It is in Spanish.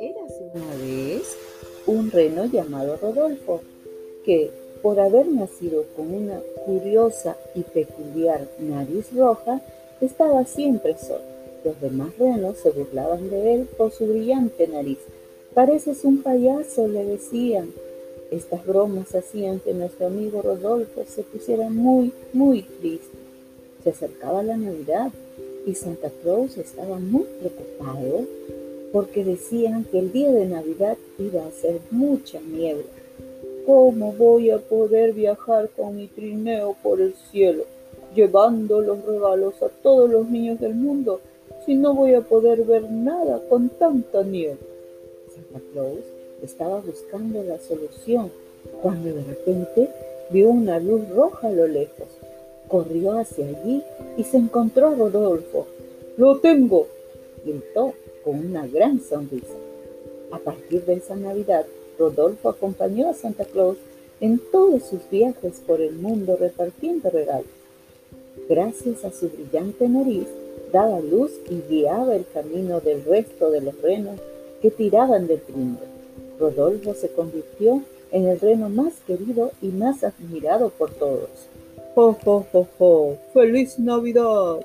Érase una vez un reno llamado Rodolfo, que por haber nacido con una curiosa y peculiar nariz roja, estaba siempre solo. Los demás renos se burlaban de él por su brillante nariz. Pareces un payaso, le decían. Estas bromas hacían que nuestro amigo Rodolfo se pusiera muy, muy triste. Se acercaba la Navidad y Santa Claus estaba muy preocupado porque decían que el día de Navidad iba a ser mucha niebla. ¿Cómo voy a poder viajar con mi trineo por el cielo, llevando los regalos a todos los niños del mundo, si no voy a poder ver nada con tanta niebla? Santa Claus estaba buscando la solución cuando de repente vio una luz roja a lo lejos. Corrió hacia allí y se encontró a Rodolfo. ¡Lo tengo! gritó con una gran sonrisa. A partir de esa Navidad, Rodolfo acompañó a Santa Claus en todos sus viajes por el mundo repartiendo regalos. Gracias a su brillante nariz, daba luz y guiaba el camino del resto de los renos que tiraban del trineo. Rodolfo se convirtió en el reno más querido y más admirado por todos. ¡Jo, jo, jo, jo! ¡Feliz Navidad!